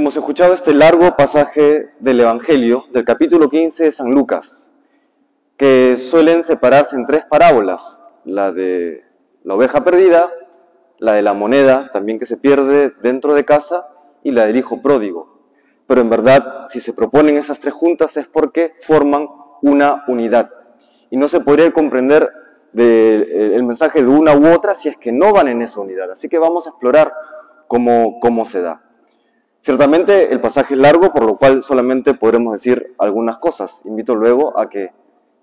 Hemos escuchado este largo pasaje del Evangelio, del capítulo 15 de San Lucas, que suelen separarse en tres parábolas, la de la oveja perdida, la de la moneda, también que se pierde dentro de casa, y la del hijo pródigo. Pero en verdad, si se proponen esas tres juntas es porque forman una unidad. Y no se podría comprender eh, el mensaje de una u otra si es que no van en esa unidad. Así que vamos a explorar cómo, cómo se da. Ciertamente el pasaje es largo, por lo cual solamente podremos decir algunas cosas. Invito luego a que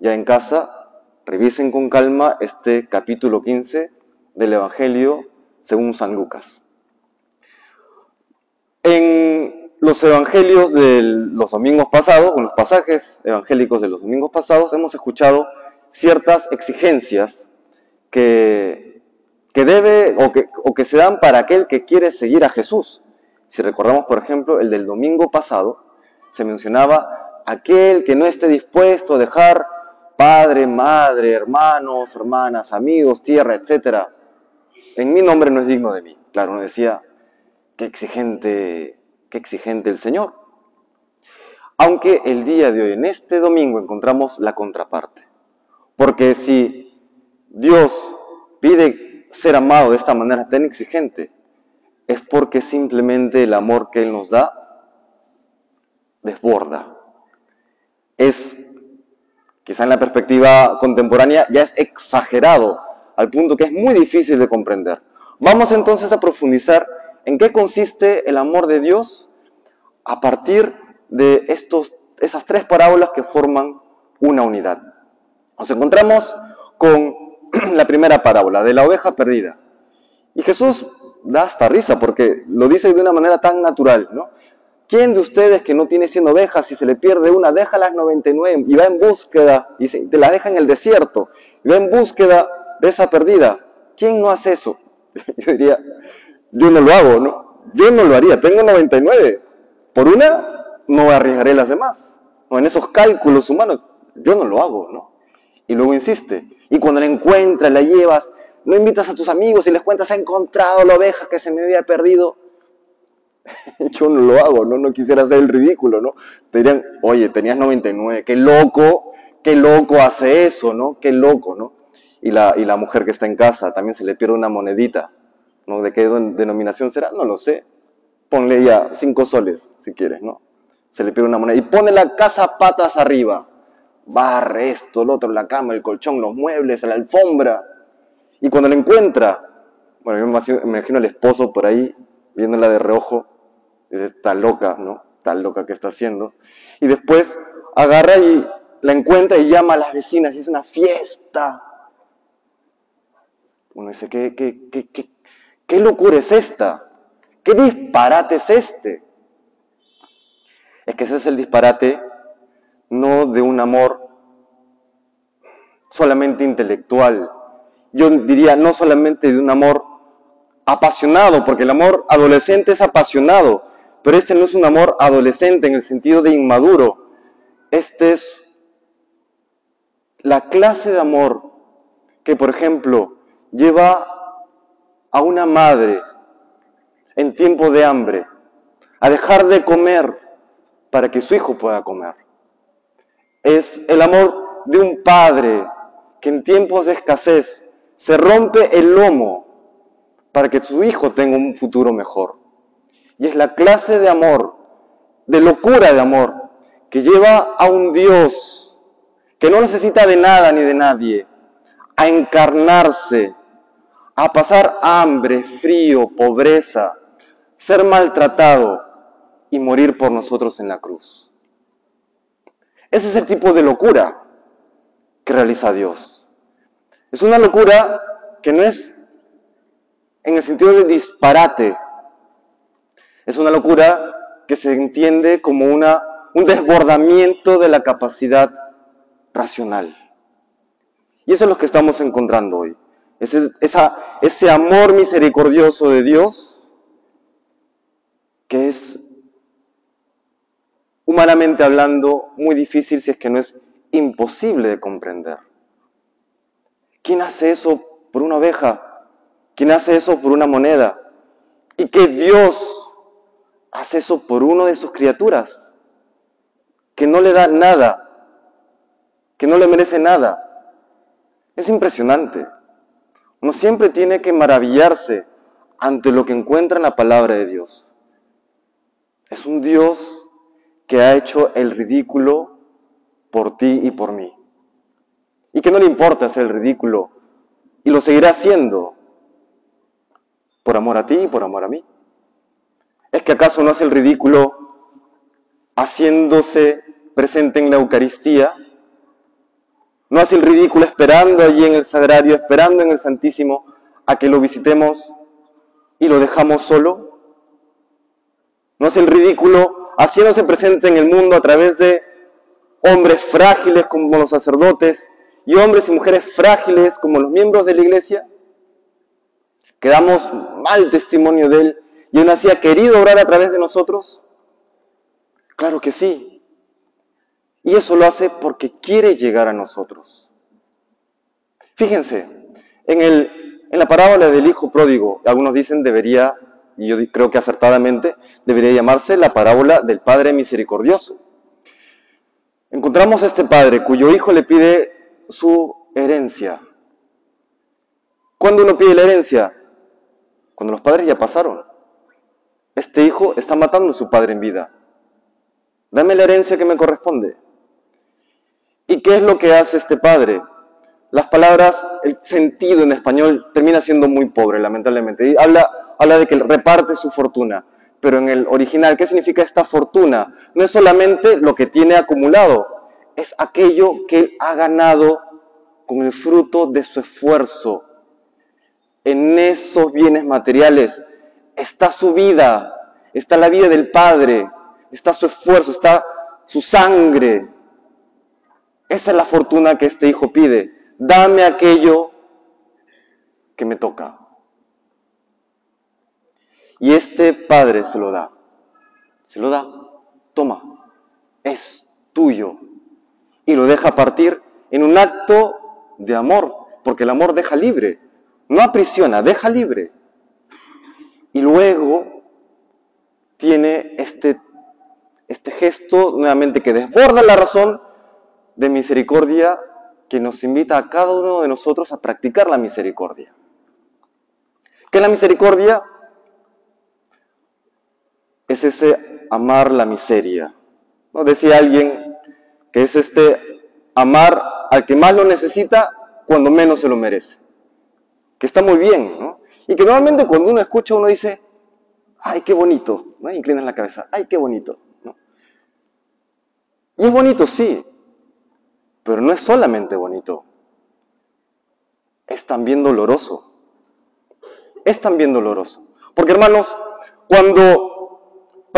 ya en casa revisen con calma este capítulo 15 del Evangelio según San Lucas. En los evangelios de los domingos pasados, en los pasajes evangélicos de los domingos pasados, hemos escuchado ciertas exigencias que, que debe o que, o que se dan para aquel que quiere seguir a Jesús. Si recordamos, por ejemplo, el del domingo pasado, se mencionaba aquel que no esté dispuesto a dejar padre, madre, hermanos, hermanas, amigos, tierra, etc. En mi nombre no es digno de mí. Claro, uno decía, qué exigente, qué exigente el Señor. Aunque el día de hoy, en este domingo, encontramos la contraparte. Porque si Dios pide ser amado de esta manera tan exigente, es porque simplemente el amor que Él nos da desborda. Es, quizá en la perspectiva contemporánea, ya es exagerado, al punto que es muy difícil de comprender. Vamos entonces a profundizar en qué consiste el amor de Dios a partir de estos, esas tres parábolas que forman una unidad. Nos encontramos con la primera parábola, de la oveja perdida. Y Jesús da hasta risa porque lo dice de una manera tan natural, ¿no? ¿Quién de ustedes que no tiene 100 ovejas, si se le pierde una, deja las 99 y va en búsqueda, y te la deja en el desierto, y va en búsqueda de esa perdida? ¿Quién no hace eso? Yo diría, yo no lo hago, ¿no? Yo no lo haría, tengo 99. Por una, no arriesgaré las demás. O en esos cálculos humanos, yo no lo hago, ¿no? Y luego insiste. Y cuando la encuentras, la llevas, no invitas a tus amigos y les cuentas, he encontrado la oveja que se me había perdido. Yo no lo hago, ¿no? No quisiera hacer el ridículo, ¿no? Te dirían, oye, tenías 99, qué loco, qué loco hace eso, ¿no? Qué loco, ¿no? Y la, y la mujer que está en casa también se le pierde una monedita, ¿no? ¿De qué denominación será? No lo sé. Ponle ya cinco soles, si quieres, ¿no? Se le pierde una moneda. Y pone la casa patas arriba. Barre esto, lo otro, la cama, el colchón, los muebles, la alfombra. Y cuando la encuentra, bueno, yo me imagino, al esposo por ahí, viéndola de reojo, dice, está loca, ¿no? Está loca que está haciendo. Y después agarra y la encuentra y llama a las vecinas y es una fiesta. Uno dice, ¿qué, qué, qué, qué, qué locura es esta? ¿Qué disparate es este? Es que ese es el disparate no de un amor solamente intelectual, yo diría no solamente de un amor apasionado, porque el amor adolescente es apasionado, pero este no es un amor adolescente en el sentido de inmaduro. Este es la clase de amor que, por ejemplo, lleva a una madre en tiempo de hambre a dejar de comer para que su hijo pueda comer. Es el amor de un padre que en tiempos de escasez se rompe el lomo para que su hijo tenga un futuro mejor. Y es la clase de amor, de locura de amor, que lleva a un Dios que no necesita de nada ni de nadie, a encarnarse, a pasar hambre, frío, pobreza, ser maltratado y morir por nosotros en la cruz. Ese es el tipo de locura que realiza Dios. Es una locura que no es en el sentido de disparate. Es una locura que se entiende como una, un desbordamiento de la capacidad racional. Y eso es lo que estamos encontrando hoy. Ese, ese amor misericordioso de Dios que es, humanamente hablando, muy difícil si es que no es imposible de comprender. ¿Quién hace eso por una oveja? ¿Quién hace eso por una moneda? Y que Dios hace eso por uno de sus criaturas, que no le da nada, que no le merece nada. Es impresionante. Uno siempre tiene que maravillarse ante lo que encuentra en la palabra de Dios. Es un Dios que ha hecho el ridículo por ti y por mí. Y que no le importa hacer el ridículo. Y lo seguirá haciendo por amor a ti y por amor a mí. ¿Es que acaso no hace el ridículo haciéndose presente en la Eucaristía? ¿No hace el ridículo esperando allí en el sagrario, esperando en el Santísimo a que lo visitemos y lo dejamos solo? ¿No hace el ridículo haciéndose presente en el mundo a través de hombres frágiles como los sacerdotes y hombres y mujeres frágiles como los miembros de la iglesia? Que damos mal testimonio de Él y aún así ha querido obrar a través de nosotros. Claro que sí. Y eso lo hace porque quiere llegar a nosotros. Fíjense, en, el, en la parábola del hijo pródigo, algunos dicen debería, y yo creo que acertadamente, debería llamarse la parábola del Padre Misericordioso. Encontramos a este padre cuyo hijo le pide su herencia. ¿Cuándo uno pide la herencia? Cuando los padres ya pasaron. Este hijo está matando a su padre en vida. Dame la herencia que me corresponde. ¿Y qué es lo que hace este padre? Las palabras, el sentido en español termina siendo muy pobre, lamentablemente. Habla, habla de que reparte su fortuna. Pero en el original, ¿qué significa esta fortuna? No es solamente lo que tiene acumulado, es aquello que él ha ganado con el fruto de su esfuerzo. En esos bienes materiales está su vida, está la vida del Padre, está su esfuerzo, está su sangre, esa es la fortuna que este hijo pide. Dame aquello que me toca. Y este padre se lo da. Se lo da. Toma. Es tuyo. Y lo deja partir en un acto de amor. Porque el amor deja libre. No aprisiona, deja libre. Y luego tiene este, este gesto nuevamente que desborda la razón de misericordia que nos invita a cada uno de nosotros a practicar la misericordia. ¿Qué es la misericordia? Es ese amar la miseria. ¿No? Decía alguien que es este amar al que más lo necesita cuando menos se lo merece. Que está muy bien, ¿no? Y que normalmente cuando uno escucha uno dice, ay, qué bonito, ¿no? Inclinas la cabeza, ay, qué bonito, ¿no? Y es bonito, sí, pero no es solamente bonito, es también doloroso. Es también doloroso. Porque hermanos, cuando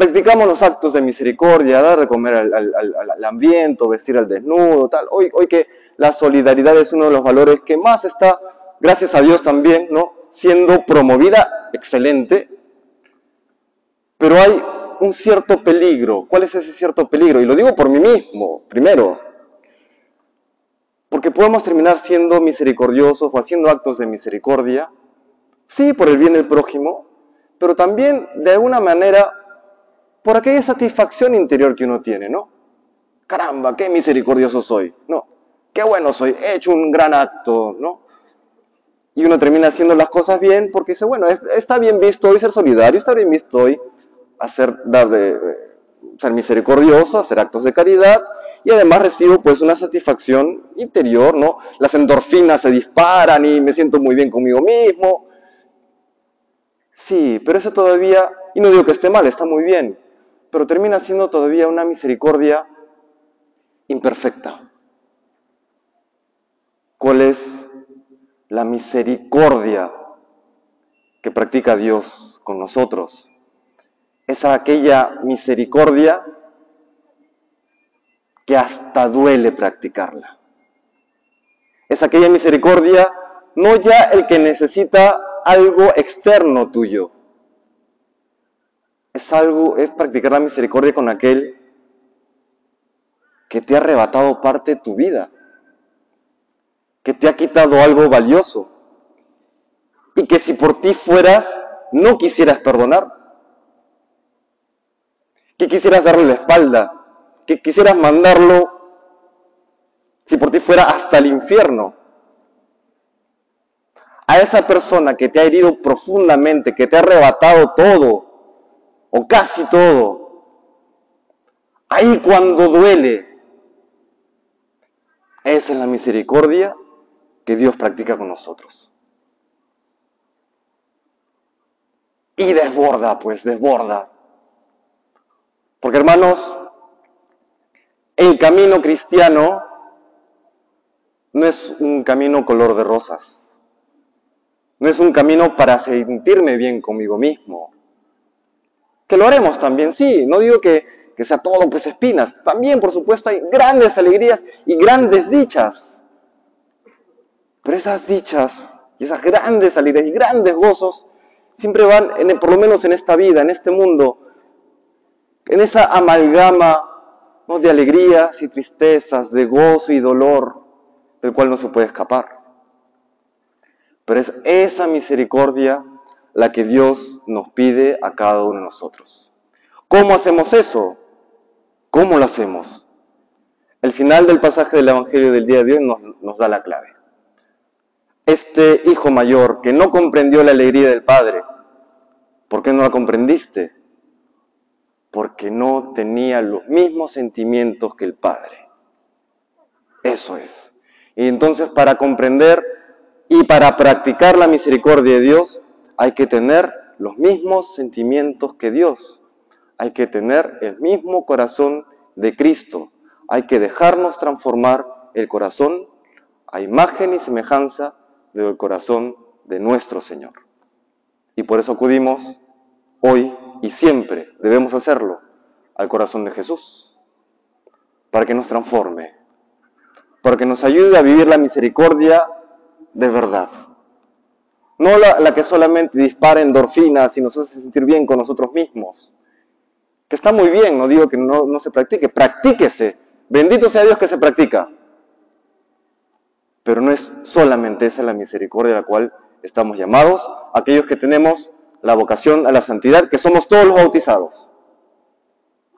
practicamos los actos de misericordia, dar de comer al, hambriento, vestir al desnudo, tal, hoy, hoy que la solidaridad es uno de los valores que más está, gracias a Dios también, ¿no? siendo promovida, excelente, pero hay un cierto peligro. ¿Cuál es ese cierto peligro? Y lo digo por mí mismo, primero. Porque podemos terminar siendo misericordiosos o haciendo actos de misericordia, sí, por el bien del prójimo, pero también de alguna manera por aquella satisfacción interior que uno tiene, ¿no? Caramba, qué misericordioso soy, ¿no? Qué bueno soy, he hecho un gran acto, ¿no? Y uno termina haciendo las cosas bien porque dice, bueno, está bien visto hoy ser solidario, está bien visto hoy hacer, dar de, ser misericordioso, hacer actos de caridad, y además recibo pues una satisfacción interior, ¿no? Las endorfinas se disparan y me siento muy bien conmigo mismo. Sí, pero eso todavía, y no digo que esté mal, está muy bien, pero termina siendo todavía una misericordia imperfecta. ¿Cuál es la misericordia que practica Dios con nosotros? Es aquella misericordia que hasta duele practicarla. Es aquella misericordia, no ya el que necesita algo externo tuyo. Es algo, es practicar la misericordia con aquel que te ha arrebatado parte de tu vida, que te ha quitado algo valioso y que si por ti fueras, no quisieras perdonar. que quisieras darle la espalda, que quisieras mandarlo, si por ti fuera, hasta el infierno. A esa persona que te ha herido profundamente, que te ha arrebatado todo, o casi todo, ahí cuando duele, esa es la misericordia que Dios practica con nosotros. Y desborda, pues, desborda. Porque hermanos, el camino cristiano no es un camino color de rosas. No es un camino para sentirme bien conmigo mismo. Que lo haremos también, sí. No digo que, que sea todo pues espinas. También, por supuesto, hay grandes alegrías y grandes dichas. Pero esas dichas y esas grandes alegrías y grandes gozos siempre van, en, por lo menos en esta vida, en este mundo, en esa amalgama de alegrías y tristezas, de gozo y dolor, del cual no se puede escapar. Pero es esa misericordia la que Dios nos pide a cada uno de nosotros. ¿Cómo hacemos eso? ¿Cómo lo hacemos? El final del pasaje del Evangelio del día de hoy nos, nos da la clave. Este hijo mayor que no comprendió la alegría del Padre, ¿por qué no la comprendiste? Porque no tenía los mismos sentimientos que el Padre. Eso es. Y entonces para comprender y para practicar la misericordia de Dios hay que tener los mismos sentimientos que Dios. Hay que tener el mismo corazón de Cristo. Hay que dejarnos transformar el corazón a imagen y semejanza del corazón de nuestro Señor. Y por eso acudimos hoy y siempre, debemos hacerlo, al corazón de Jesús, para que nos transforme, para que nos ayude a vivir la misericordia de verdad. No la, que solamente dispara endorfinas y nos hace sentir bien con nosotros mismos. Que está muy bien, no digo que no, no se practique, practíquese. Bendito sea Dios que se practica. Pero no es solamente esa la misericordia a la cual estamos llamados, aquellos que tenemos la vocación a la santidad, que somos todos los bautizados.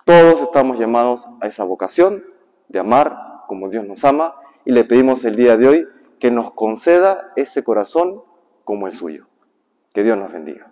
Todos estamos llamados a esa vocación de amar como Dios nos ama y le pedimos el día de hoy que nos conceda ese corazón como el suyo. Que Dios nos bendiga.